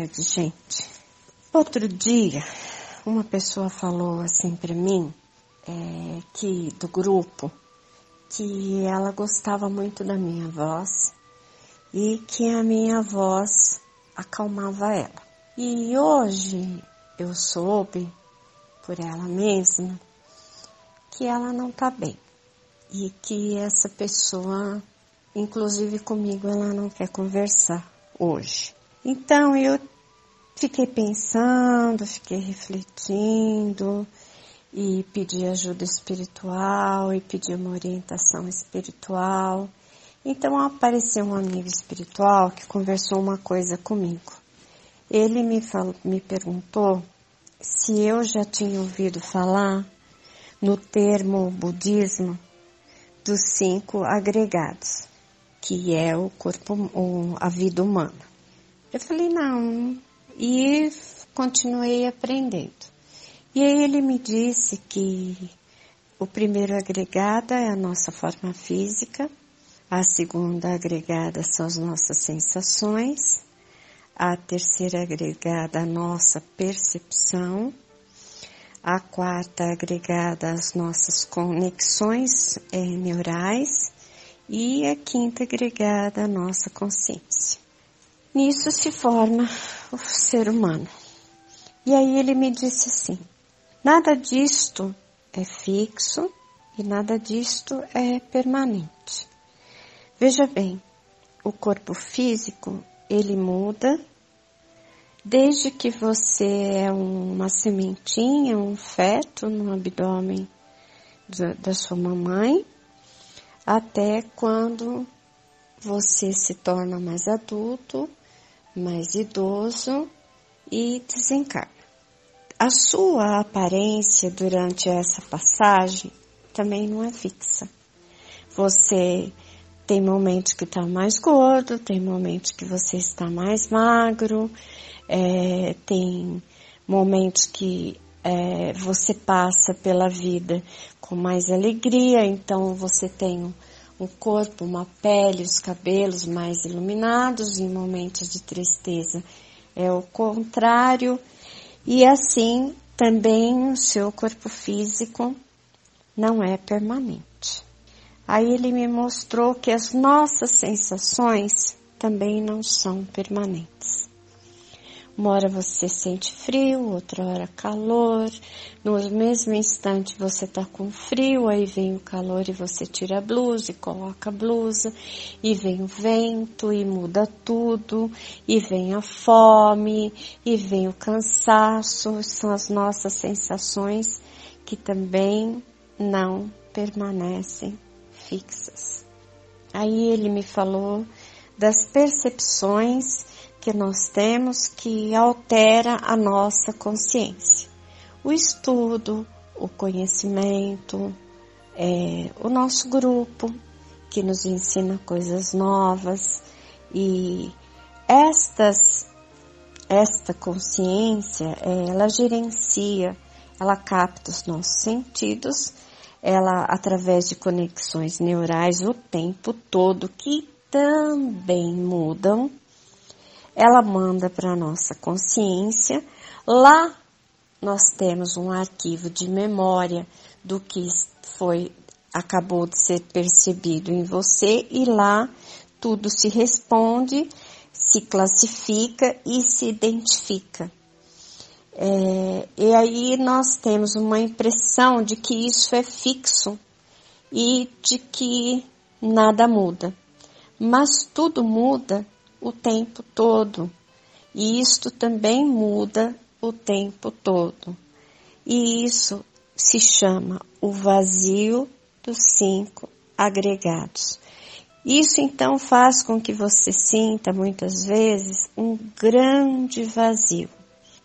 tarde, gente. Outro dia, uma pessoa falou assim para mim, é, que do grupo, que ela gostava muito da minha voz e que a minha voz acalmava ela. E hoje eu soube por ela mesma que ela não tá bem e que essa pessoa, inclusive comigo, ela não quer conversar hoje. Então eu fiquei pensando, fiquei refletindo e pedi ajuda espiritual e pedi uma orientação espiritual. Então apareceu um amigo espiritual que conversou uma coisa comigo. Ele me, falou, me perguntou se eu já tinha ouvido falar no termo budismo dos cinco agregados, que é o corpo, a vida humana. Eu falei, não, e continuei aprendendo. E aí ele me disse que o primeiro agregado é a nossa forma física, a segunda agregada são as nossas sensações, a terceira agregada a nossa percepção, a quarta agregada as nossas conexões é, neurais e a quinta agregada a nossa consciência. Nisso se forma o ser humano. E aí ele me disse assim: nada disto é fixo e nada disto é permanente. Veja bem, o corpo físico ele muda Desde que você é uma sementinha, um feto no abdômen da sua mamãe, até quando você se torna mais adulto, mais idoso e desencarna. A sua aparência durante essa passagem também não é fixa. Você tem momentos que está mais gordo, tem momentos que você está mais magro, é, tem momentos que é, você passa pela vida com mais alegria, então você tem um corpo, uma pele, os cabelos mais iluminados, em momentos de tristeza é o contrário, e assim também o seu corpo físico não é permanente. Aí ele me mostrou que as nossas sensações também não são permanentes. Uma hora você sente frio, outra hora calor. No mesmo instante você tá com frio, aí vem o calor e você tira a blusa e coloca a blusa. E vem o vento e muda tudo. E vem a fome e vem o cansaço. São as nossas sensações que também não permanecem fixas. Aí ele me falou das percepções que nós temos que altera a nossa consciência. O estudo, o conhecimento, é, o nosso grupo que nos ensina coisas novas e estas esta consciência ela gerencia, ela capta os nossos sentidos, ela através de conexões neurais o tempo todo que também mudam ela manda para a nossa consciência. Lá nós temos um arquivo de memória do que foi acabou de ser percebido em você e lá tudo se responde, se classifica e se identifica. É, e aí nós temos uma impressão de que isso é fixo e de que nada muda. Mas tudo muda o tempo todo. E isto também muda o tempo todo. E isso se chama o vazio dos cinco agregados. Isso então faz com que você sinta muitas vezes um grande vazio,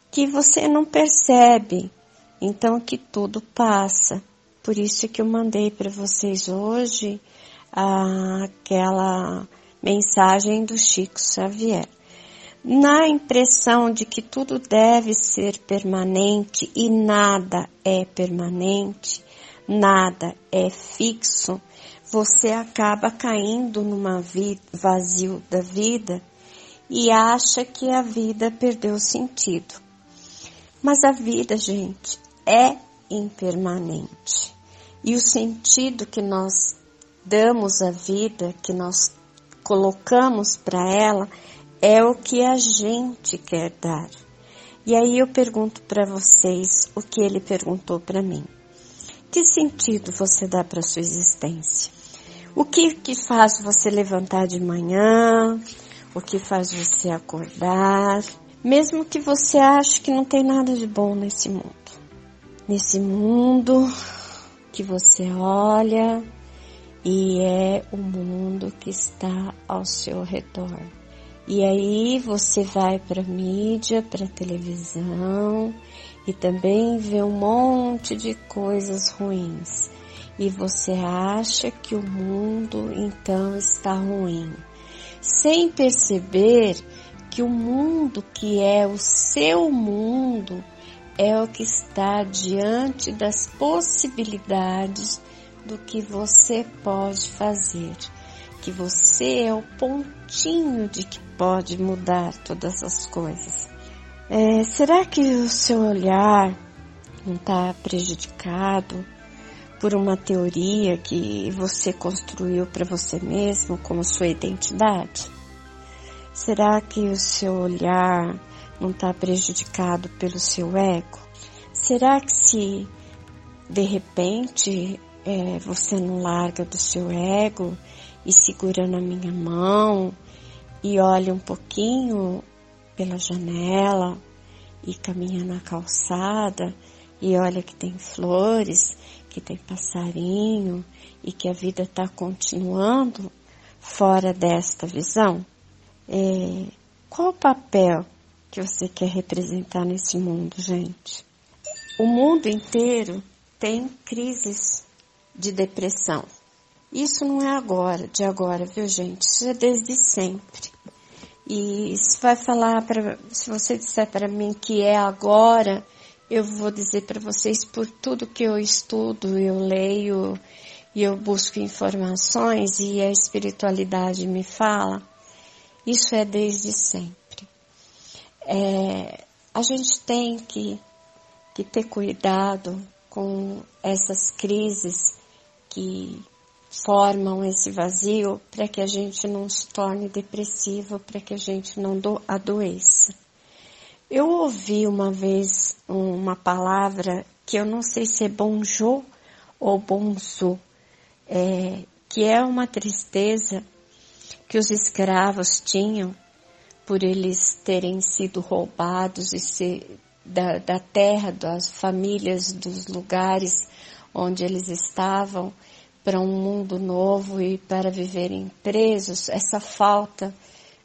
que você não percebe, então que tudo passa. Por isso que eu mandei para vocês hoje aquela Mensagem do Chico Xavier. Na impressão de que tudo deve ser permanente e nada é permanente, nada é fixo, você acaba caindo numa vazio da vida e acha que a vida perdeu sentido. Mas a vida, gente, é impermanente. E o sentido que nós damos à vida, que nós colocamos para ela, é o que a gente quer dar. E aí eu pergunto para vocês o que ele perguntou para mim. Que sentido você dá para sua existência? O que que faz você levantar de manhã? O que faz você acordar? Mesmo que você ache que não tem nada de bom nesse mundo. Nesse mundo que você olha e é o mundo que está ao seu redor. E aí você vai para mídia, para televisão e também vê um monte de coisas ruins. E você acha que o mundo então está ruim, sem perceber que o mundo que é o seu mundo é o que está diante das possibilidades do que você pode fazer que você é o pontinho de que pode mudar todas as coisas. É, será que o seu olhar não está prejudicado por uma teoria que você construiu para você mesmo como sua identidade? Será que o seu olhar não está prejudicado pelo seu ego? Será que se de repente é, você não larga do seu ego e segura na minha mão e olha um pouquinho pela janela e caminha na calçada e olha que tem flores, que tem passarinho e que a vida está continuando fora desta visão? É, qual o papel que você quer representar nesse mundo, gente? O mundo inteiro tem crises de depressão. Isso não é agora, de agora, viu gente? Isso é desde sempre. E se vai falar para, se você disser para mim que é agora, eu vou dizer para vocês por tudo que eu estudo, eu leio e eu busco informações e a espiritualidade me fala, isso é desde sempre. É, a gente tem que, que ter cuidado com essas crises que formam esse vazio para que a gente não se torne depressivo, para que a gente não do, adoeça. Eu ouvi uma vez uma palavra que eu não sei se é bonjour ou bonzo, é, que é uma tristeza que os escravos tinham por eles terem sido roubados e ser da, da terra, das famílias, dos lugares onde eles estavam para um mundo novo e para viverem presos, essa falta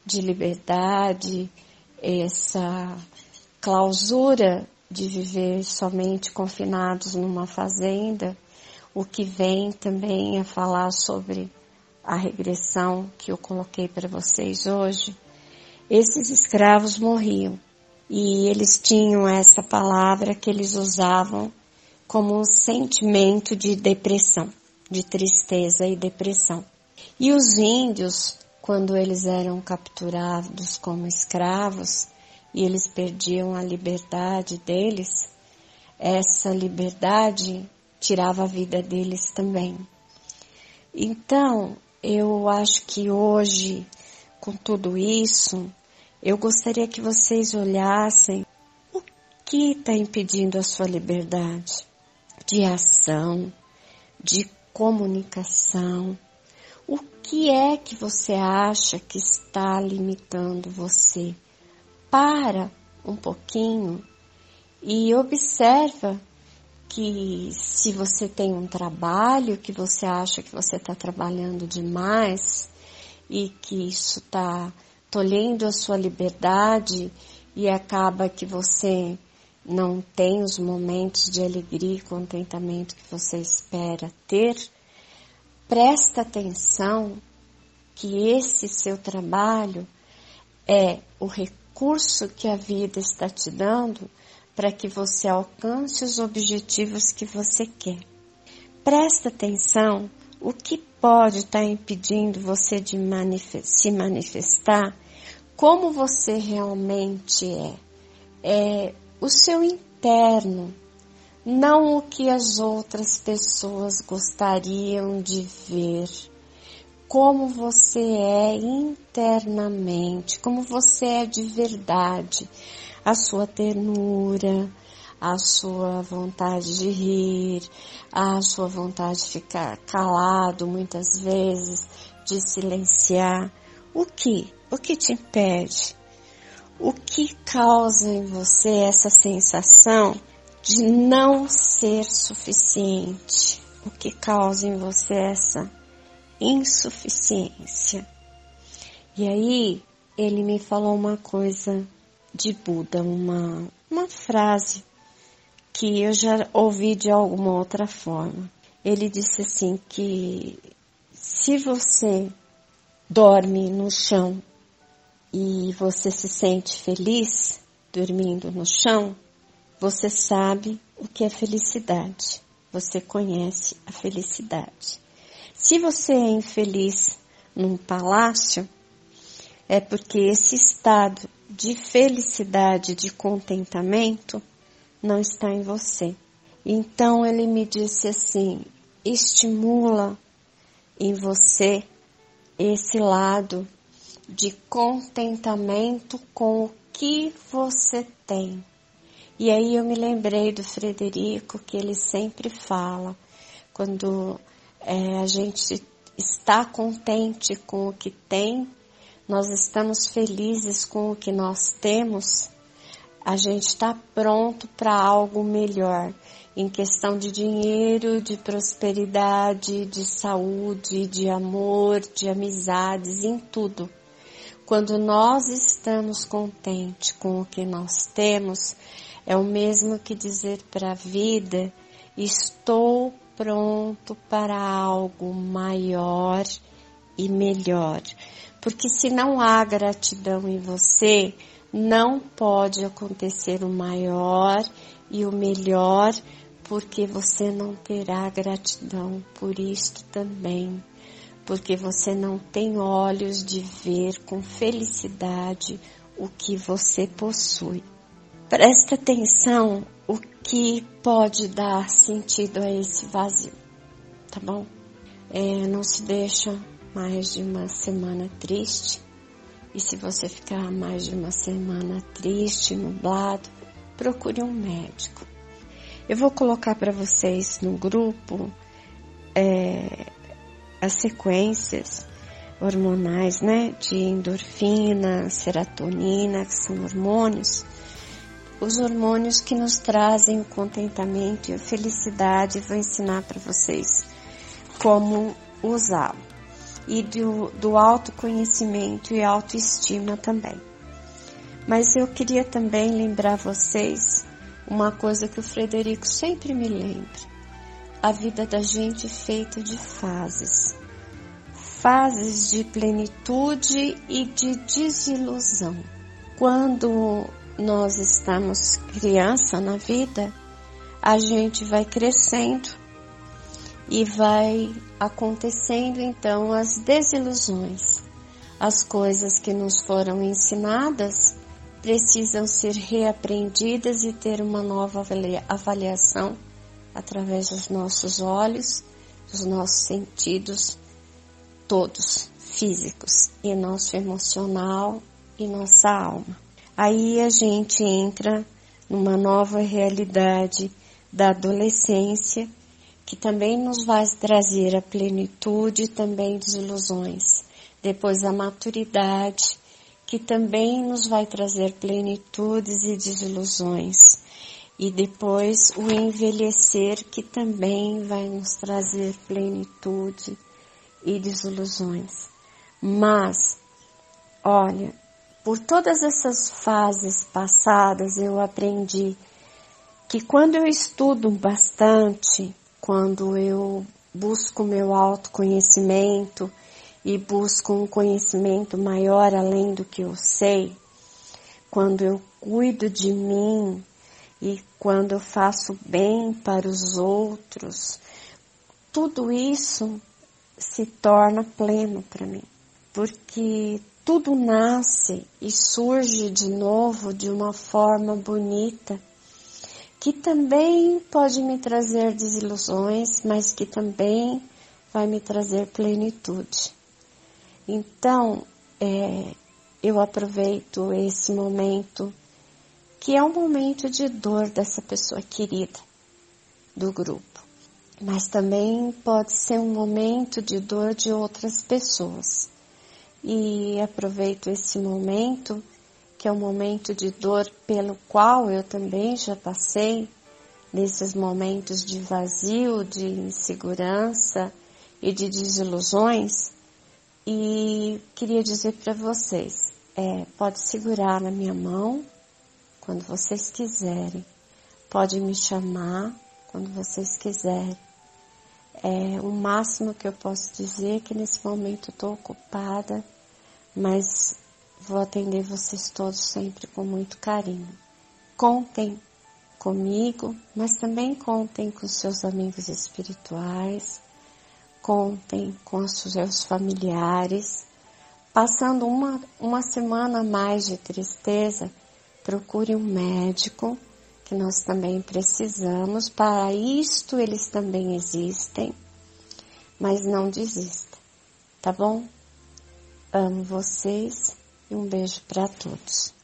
de liberdade, essa clausura de viver somente confinados numa fazenda, o que vem também a falar sobre a regressão que eu coloquei para vocês hoje. Esses escravos morriam e eles tinham essa palavra que eles usavam como um sentimento de depressão de tristeza e depressão. E os índios, quando eles eram capturados como escravos e eles perdiam a liberdade deles, essa liberdade tirava a vida deles também. Então, eu acho que hoje, com tudo isso, eu gostaria que vocês olhassem o que está impedindo a sua liberdade de ação, de comunicação. O que é que você acha que está limitando você? Para um pouquinho e observa que se você tem um trabalho que você acha que você está trabalhando demais e que isso está tolhendo a sua liberdade e acaba que você não tem os momentos de alegria e contentamento que você espera ter, presta atenção que esse seu trabalho é o recurso que a vida está te dando para que você alcance os objetivos que você quer. Presta atenção o que pode estar impedindo você de se manifestar como você realmente é. É o seu interno, não o que as outras pessoas gostariam de ver. Como você é internamente, como você é de verdade, a sua ternura, a sua vontade de rir, a sua vontade de ficar calado muitas vezes, de silenciar. O que? O que te impede? O que causa em você essa sensação de não ser suficiente? O que causa em você essa insuficiência? E aí ele me falou uma coisa de Buda, uma, uma frase que eu já ouvi de alguma outra forma. Ele disse assim que se você dorme no chão e você se sente feliz dormindo no chão, você sabe o que é felicidade. Você conhece a felicidade. Se você é infeliz num palácio, é porque esse estado de felicidade, de contentamento, não está em você. Então ele me disse assim: estimula em você esse lado de contentamento com o que você tem. E aí eu me lembrei do Frederico que ele sempre fala, quando é, a gente está contente com o que tem, nós estamos felizes com o que nós temos, a gente está pronto para algo melhor em questão de dinheiro, de prosperidade, de saúde, de amor, de amizades, em tudo. Quando nós estamos contentes com o que nós temos, é o mesmo que dizer para a vida: estou pronto para algo maior e melhor. Porque se não há gratidão em você, não pode acontecer o maior e o melhor, porque você não terá gratidão por isto também, porque você não tem olhos de ver com felicidade o que você possui. Presta atenção o que pode dar sentido a esse vazio, tá bom? É, não se deixa mais de uma semana triste e se você ficar mais de uma semana triste, nublado, procure um médico. Eu vou colocar para vocês no grupo é, as sequências hormonais, né? De endorfina, serotonina, que são hormônios. Os hormônios que nos trazem o contentamento e a felicidade. Vou ensinar para vocês como usá-lo e do, do autoconhecimento e autoestima também. Mas eu queria também lembrar vocês uma coisa que o Frederico sempre me lembra. A vida da gente feita de fases. Fases de plenitude e de desilusão. Quando nós estamos criança na vida, a gente vai crescendo e vai acontecendo então as desilusões. As coisas que nos foram ensinadas precisam ser reaprendidas e ter uma nova avaliação através dos nossos olhos, dos nossos sentidos, todos físicos, e nosso emocional e nossa alma. Aí a gente entra numa nova realidade da adolescência que também nos vai trazer a plenitude e também desilusões. Depois a maturidade, que também nos vai trazer plenitudes e desilusões. E depois o envelhecer, que também vai nos trazer plenitude e desilusões. Mas, olha, por todas essas fases passadas eu aprendi que quando eu estudo bastante, quando eu busco meu autoconhecimento e busco um conhecimento maior além do que eu sei, quando eu cuido de mim e quando eu faço bem para os outros, tudo isso se torna pleno para mim, porque tudo nasce e surge de novo de uma forma bonita, que também pode me trazer desilusões, mas que também vai me trazer plenitude. Então, é, eu aproveito esse momento, que é um momento de dor dessa pessoa querida do grupo, mas também pode ser um momento de dor de outras pessoas. E aproveito esse momento, que é um momento de dor pelo qual eu também já passei, nesses momentos de vazio, de insegurança, e de desilusões. E queria dizer para vocês, é, pode segurar na minha mão quando vocês quiserem, pode me chamar quando vocês quiserem. É, o máximo que eu posso dizer é que nesse momento estou ocupada, mas vou atender vocês todos sempre com muito carinho. Contem comigo, mas também contem com seus amigos espirituais, contem com os seus familiares. Passando uma, uma semana mais de tristeza, procure um médico, que nós também precisamos. Para isto eles também existem, mas não desista, tá bom? Amo vocês e um beijo para todos.